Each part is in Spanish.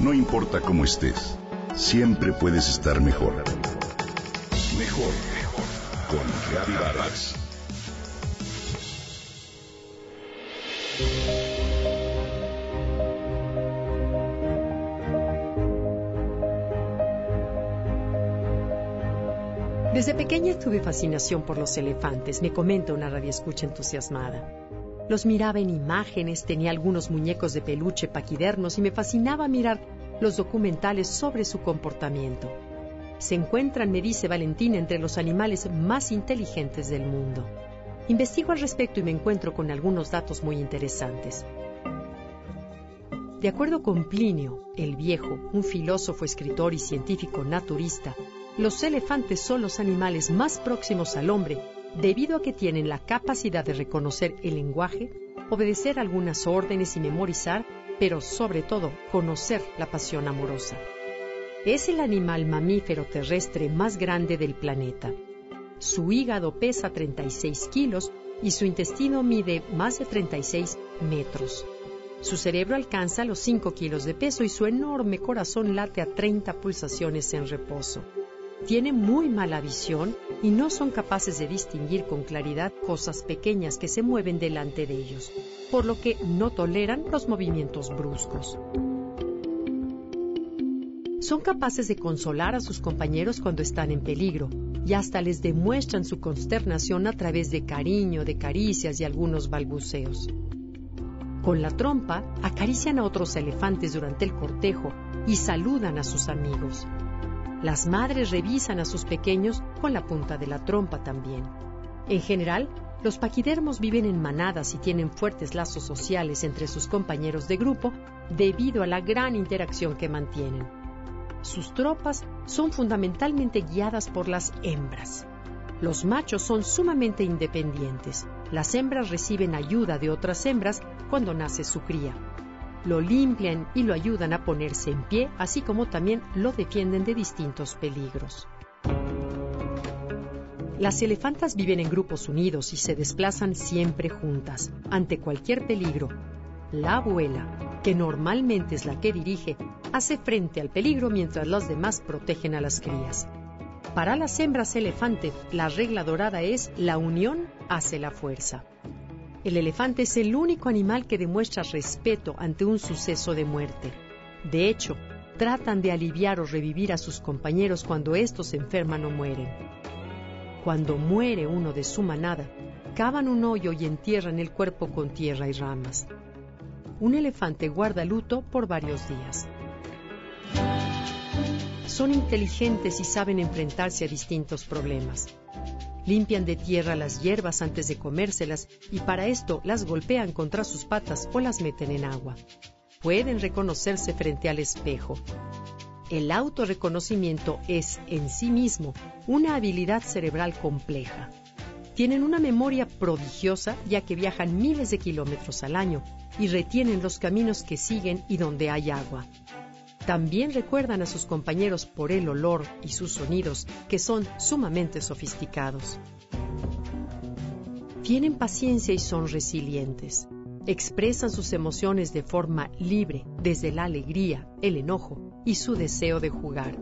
No importa cómo estés, siempre puedes estar mejor. Mejor, mejor. Con Reavivadas. Desde pequeña tuve fascinación por los elefantes, me comenta una radioescucha entusiasmada. Los miraba en imágenes, tenía algunos muñecos de peluche paquidernos y me fascinaba mirar los documentales sobre su comportamiento. Se encuentran, me dice Valentina, entre los animales más inteligentes del mundo. Investigo al respecto y me encuentro con algunos datos muy interesantes. De acuerdo con Plinio, el Viejo, un filósofo, escritor y científico naturista, los elefantes son los animales más próximos al hombre debido a que tienen la capacidad de reconocer el lenguaje, obedecer algunas órdenes y memorizar, pero sobre todo conocer la pasión amorosa. Es el animal mamífero terrestre más grande del planeta. Su hígado pesa 36 kilos y su intestino mide más de 36 metros. Su cerebro alcanza los 5 kilos de peso y su enorme corazón late a 30 pulsaciones en reposo tienen muy mala visión y no son capaces de distinguir con claridad cosas pequeñas que se mueven delante de ellos, por lo que no toleran los movimientos bruscos. Son capaces de consolar a sus compañeros cuando están en peligro y hasta les demuestran su consternación a través de cariño, de caricias y algunos balbuceos. Con la trompa acarician a otros elefantes durante el cortejo y saludan a sus amigos. Las madres revisan a sus pequeños con la punta de la trompa también. En general, los paquidermos viven en manadas y tienen fuertes lazos sociales entre sus compañeros de grupo debido a la gran interacción que mantienen. Sus tropas son fundamentalmente guiadas por las hembras. Los machos son sumamente independientes. Las hembras reciben ayuda de otras hembras cuando nace su cría lo limpian y lo ayudan a ponerse en pie, así como también lo defienden de distintos peligros. Las elefantas viven en grupos unidos y se desplazan siempre juntas, ante cualquier peligro. La abuela, que normalmente es la que dirige, hace frente al peligro mientras las demás protegen a las crías. Para las hembras elefante, la regla dorada es la unión hace la fuerza. El elefante es el único animal que demuestra respeto ante un suceso de muerte. De hecho, tratan de aliviar o revivir a sus compañeros cuando estos se enferman o mueren. Cuando muere uno de su manada, cavan un hoyo y entierran el cuerpo con tierra y ramas. Un elefante guarda luto por varios días. Son inteligentes y saben enfrentarse a distintos problemas. Limpian de tierra las hierbas antes de comérselas y para esto las golpean contra sus patas o las meten en agua. Pueden reconocerse frente al espejo. El autorreconocimiento es en sí mismo una habilidad cerebral compleja. Tienen una memoria prodigiosa ya que viajan miles de kilómetros al año y retienen los caminos que siguen y donde hay agua. También recuerdan a sus compañeros por el olor y sus sonidos, que son sumamente sofisticados. Tienen paciencia y son resilientes. Expresan sus emociones de forma libre, desde la alegría, el enojo y su deseo de jugar.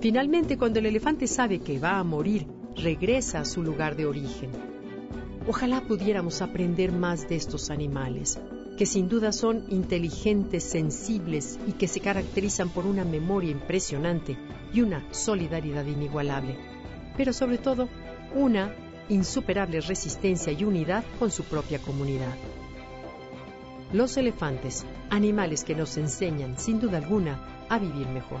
Finalmente, cuando el elefante sabe que va a morir, regresa a su lugar de origen. Ojalá pudiéramos aprender más de estos animales, que sin duda son inteligentes, sensibles y que se caracterizan por una memoria impresionante y una solidaridad inigualable, pero sobre todo una insuperable resistencia y unidad con su propia comunidad. Los elefantes, animales que nos enseñan, sin duda alguna, a vivir mejor.